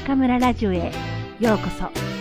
中村ラジオへようこそ。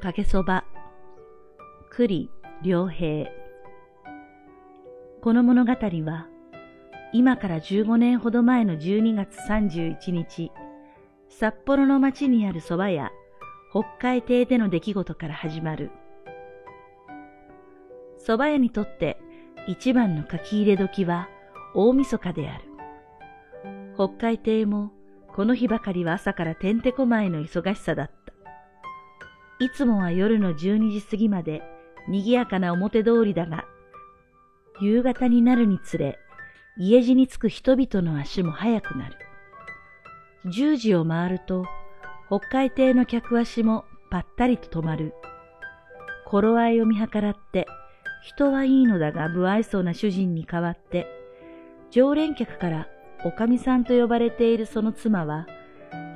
かけそば、栗良平。この物語は、今から15年ほど前の12月31日、札幌の町にある蕎麦屋、北海亭での出来事から始まる。蕎麦屋にとって一番の書き入れ時は大晦日である。北海亭もこの日ばかりは朝からてんてこまいの忙しさだった。いつもは夜の12時過ぎまで賑やかな表通りだが、夕方になるにつれ、家路に着く人々の足も速くなる。10時を回ると、北海亭の客足もぱったりと止まる。頃合いを見計らって、人はいいのだが不愛想な主人に代わって、常連客からおかみさんと呼ばれているその妻は、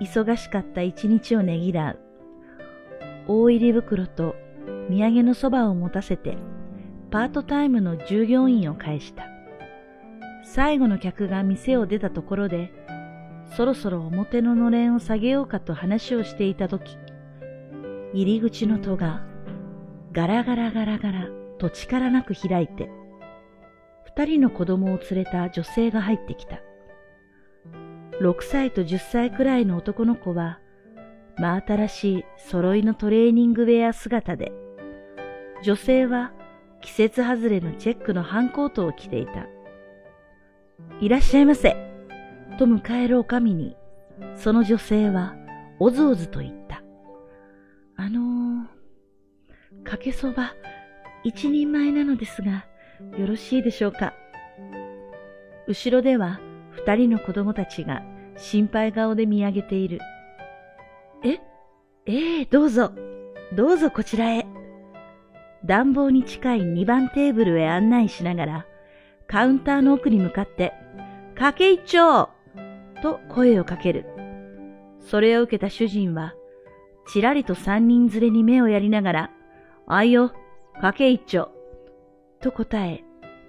忙しかった一日をねぎらう。大入り袋と土産のそばを持たせて、パートタイムの従業員を返した。最後の客が店を出たところで、そろそろ表ののれんを下げようかと話をしていたとき、入り口の戸がガラガラガラガラと力なく開いて、二人の子供を連れた女性が入ってきた。六歳と十歳くらいの男の子は、真新しい揃いのトレーニングウェア姿で、女性は季節外れのチェックのハンコートを着ていた。いらっしゃいませ、と迎えるおかみに、その女性はおずおずと言った。あのー、かけそば一人前なのですが、よろしいでしょうか。後ろでは二人の子供たちが心配顔で見上げている。えええどうぞ、どうぞこちらへ。暖房に近い2番テーブルへ案内しながら、カウンターの奥に向かって、かけ一丁と声をかける。それを受けた主人は、ちらりと三人連れに目をやりながら、あいよ、かけ一丁と答え、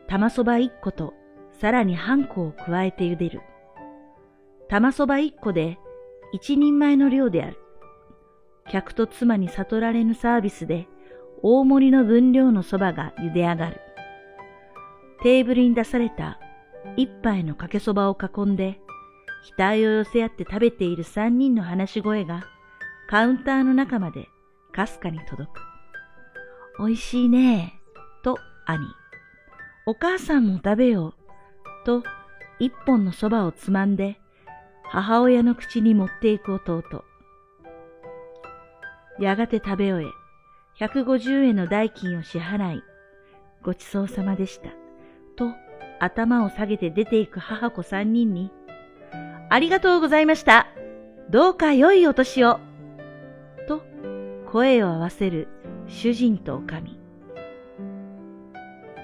玉そば一個と、さらに半個を加えて茹でる。玉そば一個で一人前の量である。客と妻に悟られぬサービスで大盛りの分量のそばが茹で上がる。テーブルに出された一杯のかけそばを囲んで、額を寄せ合って食べている三人の話し声がカウンターの中までかすかに届く。美味しいねと兄。お母さんも食べよう。と一本のそばをつまんで母親の口に持っていく弟。やがて食べ終え、150円の代金を支払い、ごちそうさまでした。と、頭を下げて出ていく母子三人に、ありがとうございました。どうか良いお年を。と、声を合わせる主人と女将。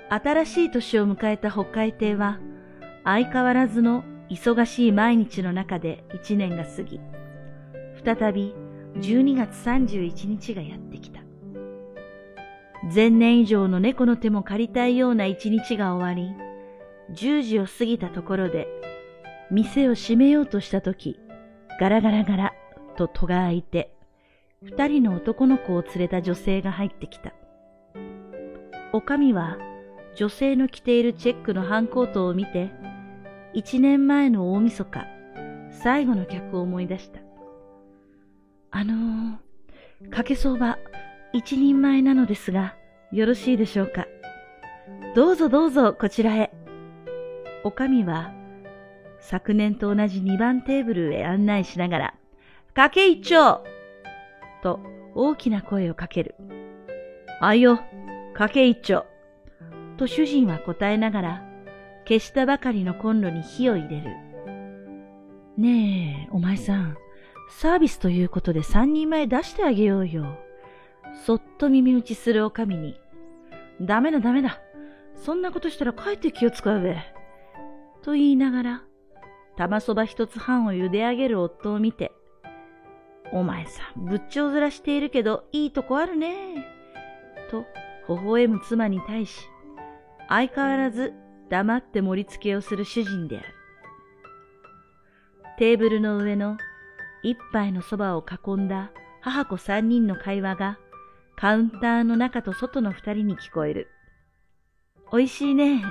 新しい年を迎えた北海亭は、相変わらずの忙しい毎日の中で一年が過ぎ、再び12月31日がやってきた。前年以上の猫の手も借りたいような一日が終わり、10時を過ぎたところで、店を閉めようとしたとき、ガラガラガラと戸が開いて、二人の男の子を連れた女性が入ってきた。おかみは女性の着ているチェックのハンコートを見て、一年前の大晦日、最後の客を思い出した。あのー、かけそば一人前なのですが、よろしいでしょうか？どうぞどうぞこちらへ。おかみは、昨年と同じ二番テーブルへ案内しながら、かけ一丁と大きな声をかける。あいよ、かけ一丁と主人は答えながら、消したばかりのコンロに火を入れる。ねえ、お前さん、サービスということで三人前出してあげようよ。そっと耳打ちするおかみに、ダメだダメだ。そんなことしたらかえって気を使うべ。と言いながら、玉そば一つ半を茹で上げる夫を見て、お前さん、ぶっちょうずらしているけど、いいとこあるね。と、微笑む妻に対し、相変わらず黙って盛り付けをする主人である。テーブルの上の一杯のそばを囲んだ母子三人の会話がカウンターの中と外の二人に聞こえる。おいしいね。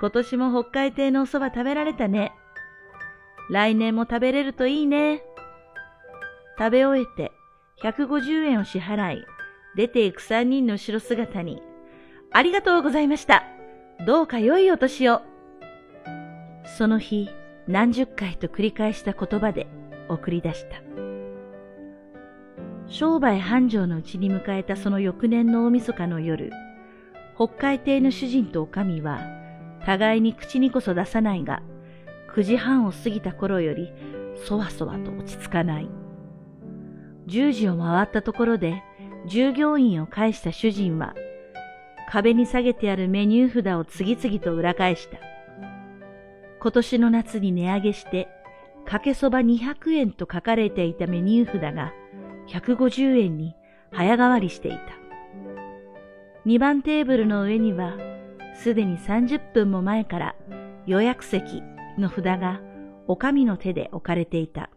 今年も北海亭のお蕎麦食べられたね。来年も食べれるといいね。食べ終えて150円を支払い、出ていく三人の後ろ姿に、ありがとうございました。どうか良いお年を。その日、何十回と繰り返した言葉で送り出した。商売繁盛のうちに迎えたその翌年の大晦日の夜、北海亭の主人と女将は、互いに口にこそ出さないが、9時半を過ぎた頃より、そわそわと落ち着かない。10時を回ったところで、従業員を返した主人は、壁に下げてあるメニュー札を次々と裏返した。今年の夏に値上げして、かけそば200円と書かれていたメニュー札が150円に早変わりしていた。2番テーブルの上には、すでに30分も前から予約席の札がお上の手で置かれていた。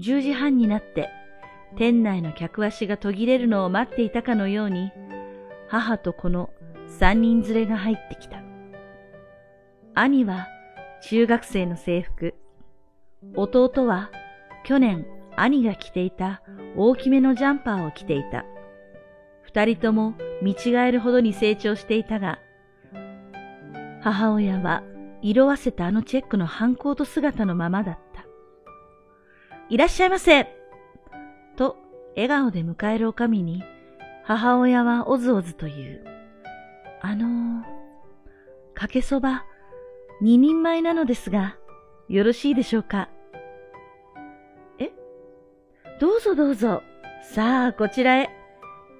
10時半になって店内の客足が途切れるのを待っていたかのように、母と子の三人連れが入ってきた。兄は中学生の制服、弟は去年兄が着ていた大きめのジャンパーを着ていた。二人とも見違えるほどに成長していたが、母親は色あせたあのチェックの反抗と姿のままだった。いらっしゃいませと笑顔で迎えるおかみに、母親はおずおずと言う。あのー、かけそば、二人前なのですが、よろしいでしょうか？どうぞどうぞ。さあ、こちらへ。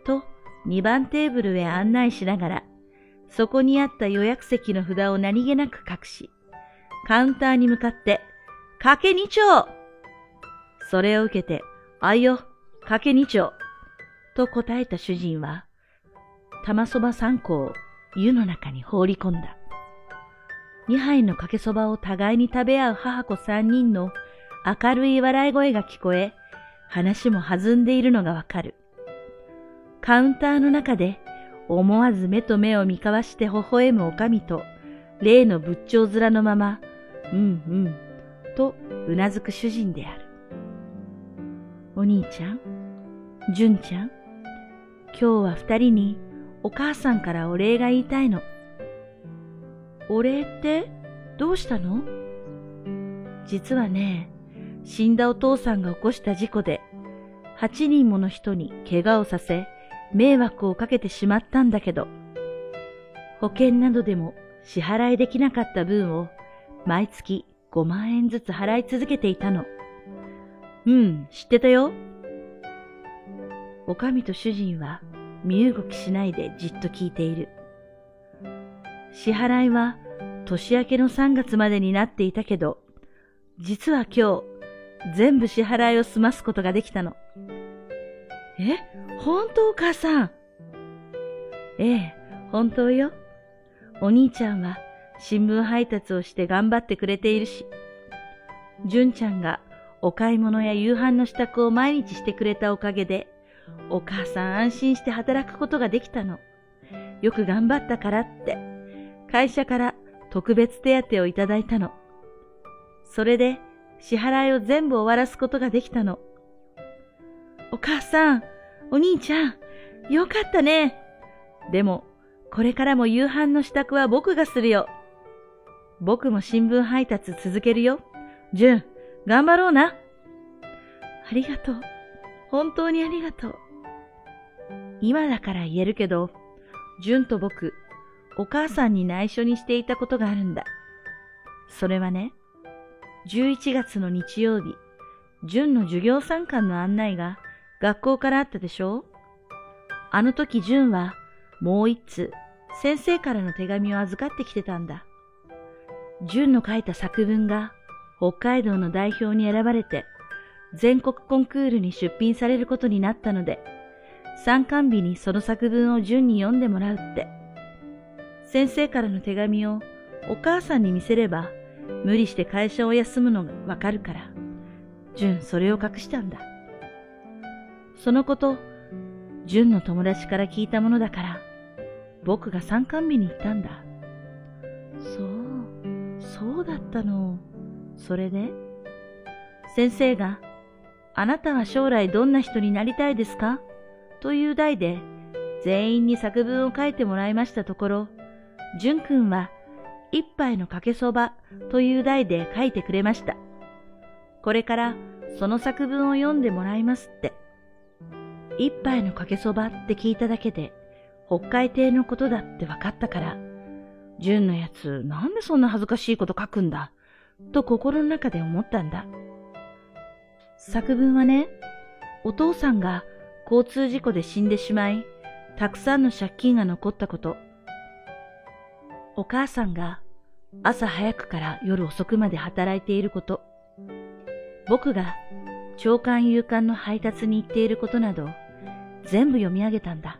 と、二番テーブルへ案内しながら、そこにあった予約席の札を何気なく隠し、カウンターに向かって、かけ二丁それを受けて、あいよ、かけ二丁と答えた主人は、玉そば三個を湯の中に放り込んだ。二杯のかけそばを互いに食べ合う母子三人の明るい笑い声が聞こえ、話も弾んでいるのがわかる。カウンターの中で思わず目と目を見交わして微笑むおかみと、例の仏頂面のまま、うんうん、とうなずく主人である。お兄ちゃん、純ちゃん、今日は二人にお母さんからお礼が言いたいの。お礼ってどうしたの？実はね、死んだお父さんが起こした事故で、八人もの人に怪我をさせ、迷惑をかけてしまったんだけど、保険などでも支払いできなかった分を毎月5万円ずつ払い続けていたの。うん、知ってたよ。おかみと主人は身動きしないでじっと聞いている。支払いは年明けの3月までになっていたけど、実は今日全部支払いを済ますことができたの。え本当お母さん？ええ、本当よ。お兄ちゃんは新聞配達をして頑張ってくれているし、純ちゃんがお買い物や夕飯の支度を毎日してくれたおかげで、お母さん安心して働くことができたの。よく頑張ったからって、会社から特別手当をいただいたの。それで支払いを全部終わらすことができたの。お母さん、お兄ちゃん、よかったね。でも、これからも夕飯の支度は僕がするよ。僕も新聞配達続けるよ。純、頑張ろうな。ありがとう。本当にありがとう。今だから言えるけど、純と僕、お母さんに内緒にしていたことがあるんだ。それはね、11月の日曜日、純の授業参観の案内が学校からあったでしょう？あの時純はもう一通先生からの手紙を預かってきてたんだ。純の書いた作文が北海道の代表に選ばれて全国コンクールに出品されることになったので、参観日にその作文を順に読んでもらうって。先生からの手紙をお母さんに見せれば、無理して会社を休むのがわかるから、純それを隠したんだ。そのこと、純の友達から聞いたものだから、僕が参観日に行ったんだ。そう、そうだったの。それで先生があなたは将来どんな人になりたいですか？という題で全員に作文を書いてもらいましたところ、淳くんは一杯のかけそばという題で書いてくれました。これからその作文を読んでもらいますって。一杯のかけそばって聞いただけで北海亭のことだって分かったから、淳のやつなんでそんな恥ずかしいこと書くんだ？と心の中で思ったんだ。作文はね、お父さんが交通事故で死んでしまい、たくさんの借金が残ったこと。お母さんが朝早くから夜遅くまで働いていること。僕が長官夕刊の配達に行っていることなど、全部読み上げたんだ。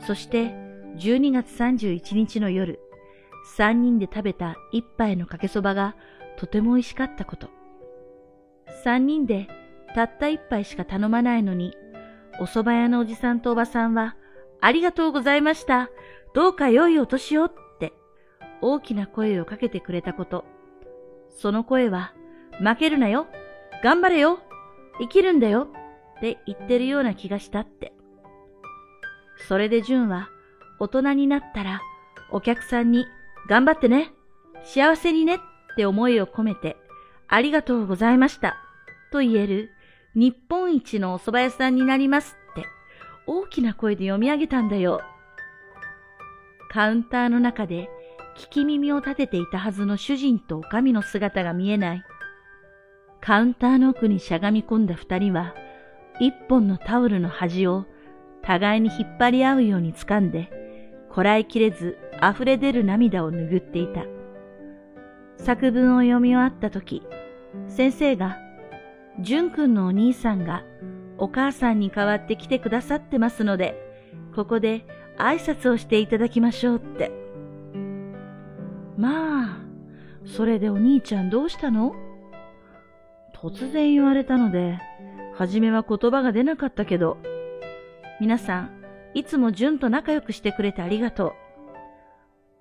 そして12月31日の夜、三人で食べた一杯のかけそばがとても美味しかったこと。三人でたった一杯しか頼まないのに、お蕎麦屋のおじさんとおばさんは、ありがとうございました。どうか良いお年を大きな声をかけてくれたこと。その声は、負けるなよ頑張れよ生きるんだよって言ってるような気がしたって。それで純は大人になったらお客さんに頑張ってね幸せにねって思いを込めてありがとうございましたと言える日本一のお蕎麦屋さんになりますって大きな声で読み上げたんだよ。カウンターの中で聞き耳を立てていたはずの主人と女将の姿が見えない。カウンターの奥にしゃがみ込んだ二人は一本のタオルの端を互いに引っ張り合うように掴んで、こらえきれず溢れ出る涙を拭っていた。作文を読み終わった時、先生が、淳くんのお兄さんがお母さんに代わって来てくださってますので、ここで挨拶をしていただきましょうって。まあ、それでお兄ちゃんどうしたの？突然言われたので、はじめは言葉が出なかったけど、皆さん、いつも純と仲良くしてくれてありがと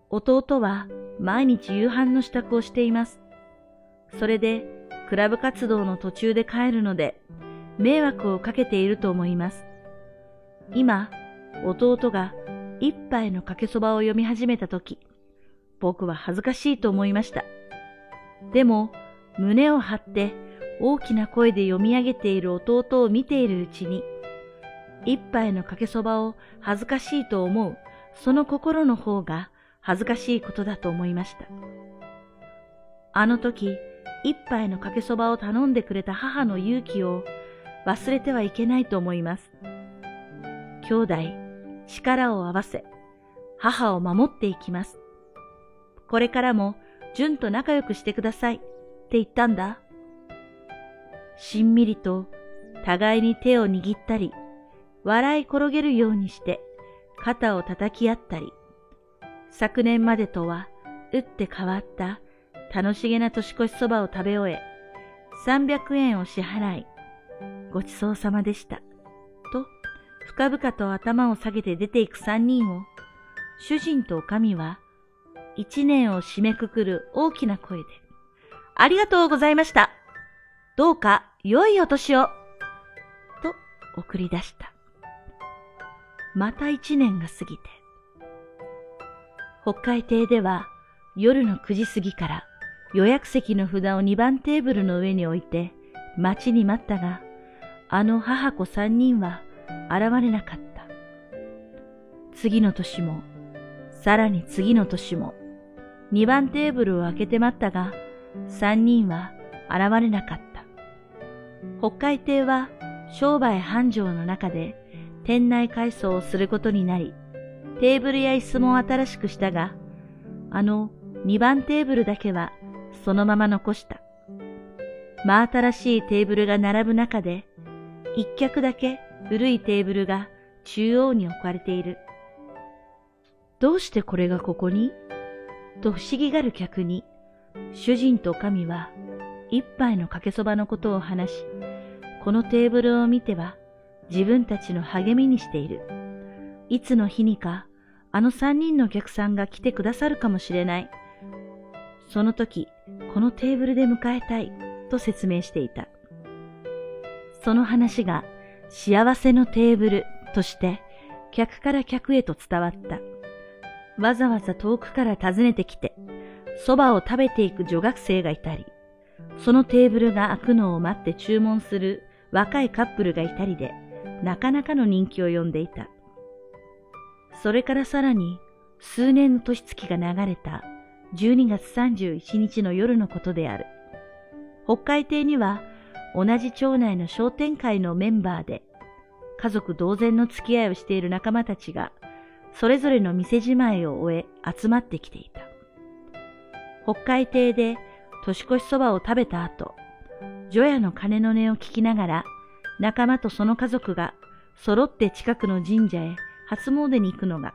う。弟は毎日夕飯の支度をしています。それで、クラブ活動の途中で帰るので、迷惑をかけていると思います。今、弟が一杯のかけそばを読み始めたとき、僕は恥ずかしいと思いました。でも、胸を張って大きな声で読み上げている弟を見ているうちに、一杯のかけそばを恥ずかしいと思う、その心の方が恥ずかしいことだと思いました。あの時、一杯のかけそばを頼んでくれた母の勇気を忘れてはいけないと思います。兄弟、力を合わせ、母を守っていきます。これからも、純と仲良くしてくださいって言ったんだ。しんみりと互いに手を握ったり、笑い転げるようにして肩を叩き合ったり、昨年までとは打って変わった楽しげな年越しそばを食べ終え、300円を支払い、ごちそうさまでした。と、深々と頭を下げて出ていく三人を、主人と女将は、一年を締めくくる大きな声で、ありがとうございました。どうか良いお年を。と送り出した。また一年が過ぎて。北海亭では夜の9時過ぎから予約席の札を2番テーブルの上に置いて待ちに待ったが、あの母子三人は現れなかった。次の年も、さらに次の年も、2番テーブルを開けて待ったが、三人は現れなかった。北海亭は商売繁盛の中で店内改装をすることになり、テーブルや椅子も新しくしたが、あの2番テーブルだけはそのまま残した。真新しいテーブルが並ぶ中で、一脚だけ古いテーブルが中央に置かれている。どうしてこれがここに？と不思議がる客に、主人と神は一杯のかけそばのことを話し、このテーブルを見ては自分たちの励みにしている。いつの日にか、あの三人のお客さんが来てくださるかもしれない。その時、このテーブルで迎えたい、と説明していた。その話が幸せのテーブルとして客から客へと伝わった。わざわざ遠くから訪ねてきて、蕎麦を食べていく女学生がいたり、そのテーブルが開くのを待って注文する若いカップルがいたりで、なかなかの人気を呼んでいた。それからさらに、数年の年月が流れた12月31日の夜のことである。北海亭には同じ町内の商店会のメンバーで、家族同然の付き合いをしている仲間たちが、それぞれの店じまいを終え集まってきていた。北海亭で年越しそばを食べた後、除夜の鐘の音を聞きながら、仲間とその家族が揃って近くの神社へ初詣に行くのが、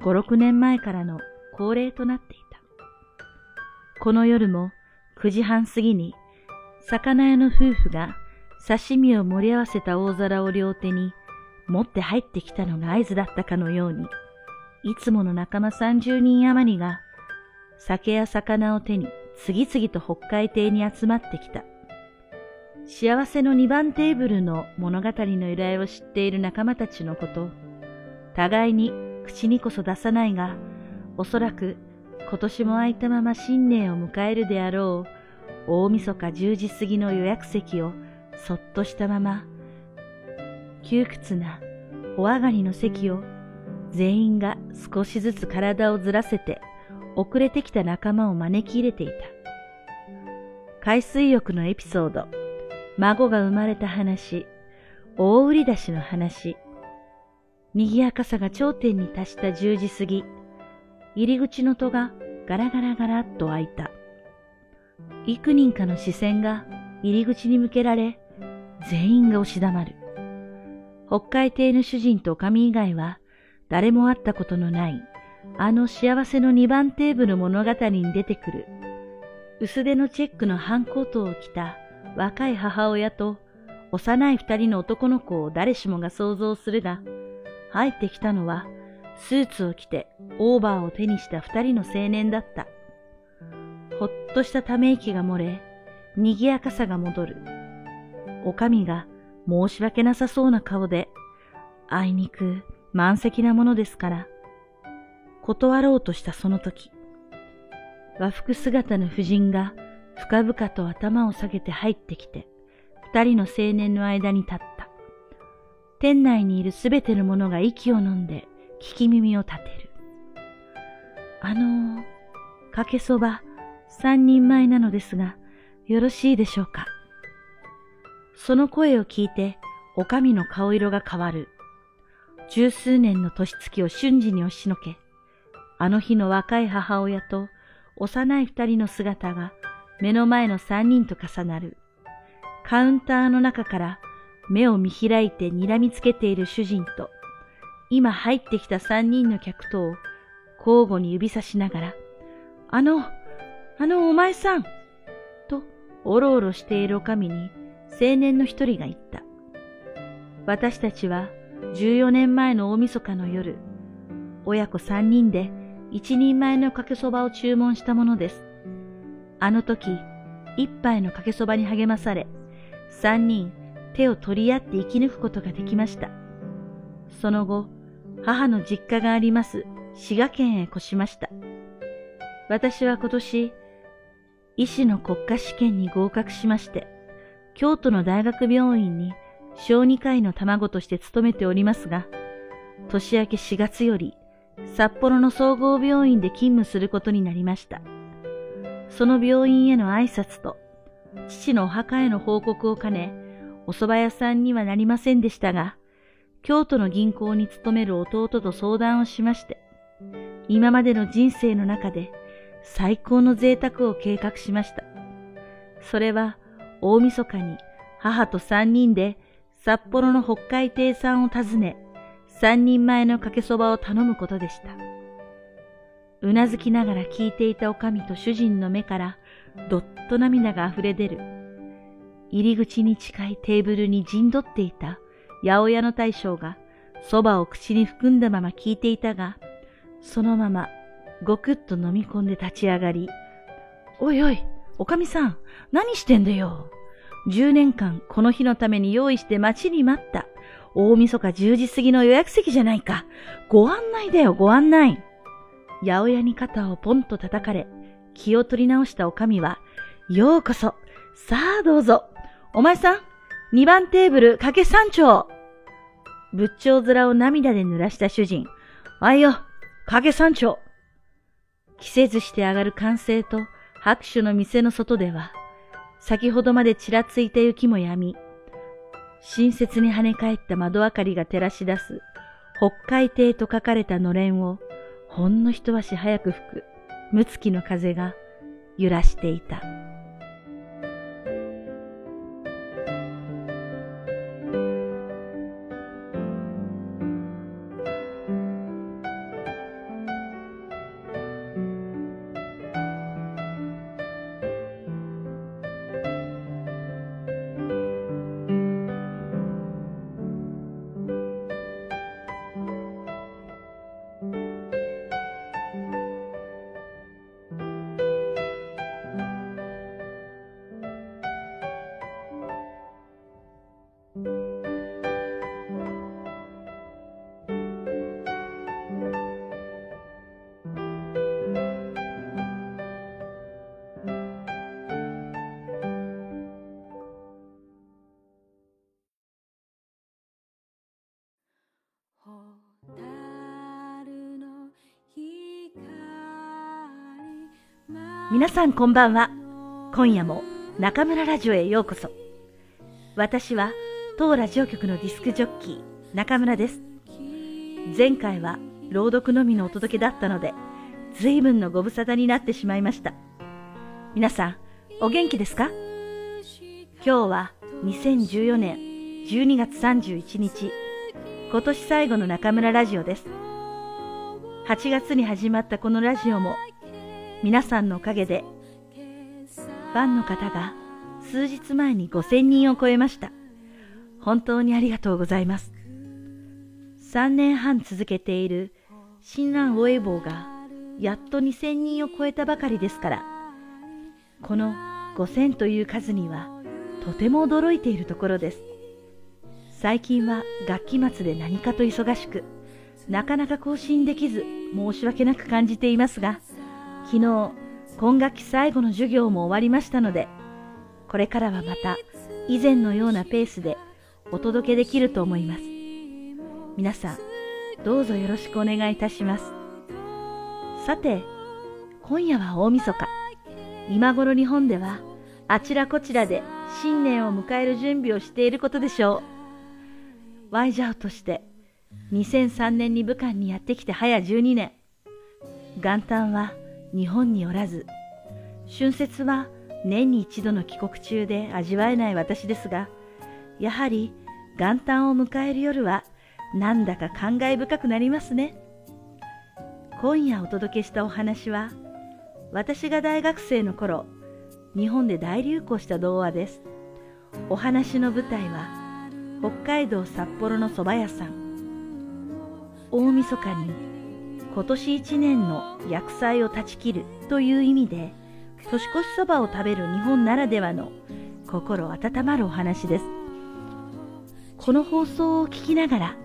5、6年前からの恒例となっていた。この夜も9時半過ぎに、魚屋の夫婦が刺身を盛り合わせた大皿を両手に持って入ってきたのが合図だったかのように、いつもの仲間30人余りが酒や魚を手に次々と北海亭に集まってきた。幸せの2番テーブルの物語の由来を知っている仲間たちのこと、互いに口にこそ出さないが、おそらく今年も空いたまま新年を迎えるであろう、大晦日10時過ぎの予約席をそっとしたまま、窮屈なお上がりの席を全員が少しずつ体をずらせて遅れてきた仲間を招き入れていた。海水浴のエピソード、孫が生まれた話、大売り出しの話、賑やかさが頂点に達した10時過ぎ、入り口の戸がガラガラガラっと開いた。幾人かの視線が入り口に向けられ、全員が押し黙る。北海亭の主人と神以外は誰も会ったことのないあの幸せの2番テーブル物語に出てくる薄手のチェックのハンコートを着た若い母親と幼い二人の男の子を誰しもが想像するが、入ってきたのはスーツを着てオーバーを手にした二人の青年だった。ほっとしたため息が漏れ、賑やかさが戻る。おかみが申し訳なさそうな顔で、あいにく満席なものですから、断ろうとしたその時、和服姿の婦人が深々と頭を下げて入ってきて、二人の青年の間に立った。店内にいるすべての者が息を飲んで聞き耳を立てる。あのー、かけそば三人前なのですが、よろしいでしょうか？その声を聞いて、お上の顔色が変わる。十数年の年月を瞬時に押しのけ、あの日の若い母親と幼い二人の姿が目の前の三人と重なる。カウンターの中から目を見開いて睨みつけている主人と、今入ってきた三人の客とを交互に指さしながら、あの、あのお前さんとおろおろしているおかみに青年の一人が言った。私たちは14年前の大晦日の夜、親子三人で一人前のかけそばを注文したものです。あの時、一杯のかけそばに励まされ、三人手を取り合って生き抜くことができました。その後、母の実家があります滋賀県へ越しました。私は今年、医師の国家試験に合格しまして、京都の大学病院に小児科医の卵として勤めておりますが、年明け4月より札幌の総合病院で勤務することになりました。その病院への挨拶と、父のお墓への報告を兼ね、お蕎麦屋さんにはなりませんでしたが、京都の銀行に勤める弟と相談をしまして、今までの人生の中で最高の贅沢を計画しました。それは大晦日に母と三人で札幌の北海亭さんを訪ね、三人前のかけそばを頼むことでした。うなずきながら聞いていたおかみと主人の目からどっと涙が溢れ出る。入り口に近いテーブルに陣取っていた八百屋の大将が蕎麦を口に含んだまま聞いていたが、そのままごくっと飲み込んで立ち上がり、おいおい、おかみさん、何してんだよ。10年間この日のために用意して待ちに待った。大晦日10時過ぎの予約席じゃないか。ご案内だよ、ご案内。八百屋に肩をポンと叩かれ、気を取り直したおかみは、ようこそ、さあどうぞ。お前さん、2番テーブル掛け三丁。仏頂面を涙で濡らした主人。あいよ、掛け三丁。着せずして上がる歓声と拍手の店の外では、先ほどまでちらついた雪もやみ、親切に跳ね返った窓明かりが照らし出す、北海亭と書かれたのれんを、ほんの一足早く吹く、むつきの風が揺らしていた。皆さんこんばんは。今夜も中村ラジオへようこそ。私は当ラジオ局のディスクジョッキー中村です。前回は朗読のみのお届けだったので、随分のご無沙汰になってしまいました。皆さん、お元気ですか？今日は2014年12月31日、今年最後の中村ラジオです。8月に始まったこのラジオも皆さんのおかげで、ファンの方が数日前に5000人を超えました。本当にありがとうございます。3年半続けている新蘭ウェイボーがやっと2000人を超えたばかりですから、この5000という数にはとても驚いているところです。最近は楽器末で何かと忙しく、なかなか更新できず申し訳なく感じていますが、昨日、今学期最後の授業も終わりましたので、これからはまた以前のようなペースでお届けできると思います。皆さん、どうぞよろしくお願いいたします。さて、今夜は大晦日。今頃日本ではあちらこちらで新年を迎える準備をしていることでしょう。ワイジャオとして2003年に武漢にやってきて早12年。元旦は日本におらず、春節は年に一度の帰国中で味わえない私ですが、やはり元旦を迎える夜はなんだか感慨深くなりますね。今夜お届けしたお話は、私が大学生の頃、日本で大流行した童話です。お話の舞台は、北海道札幌の蕎麦屋さん。大晦日に今年一年の薬剤を断ち切るという意味で、年越しそばを食べる日本ならではの心温まるお話です。この放送を聞きながら、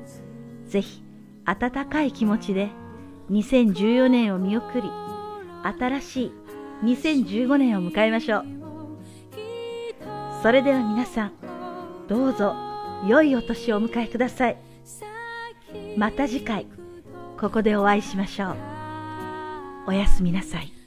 ぜひ温かい気持ちで2014年を見送り、新しい2015年を迎えましょう。それでは皆さん、どうぞ良いお年をお迎えください。また次回。ここでお会いしましょう。おやすみなさい。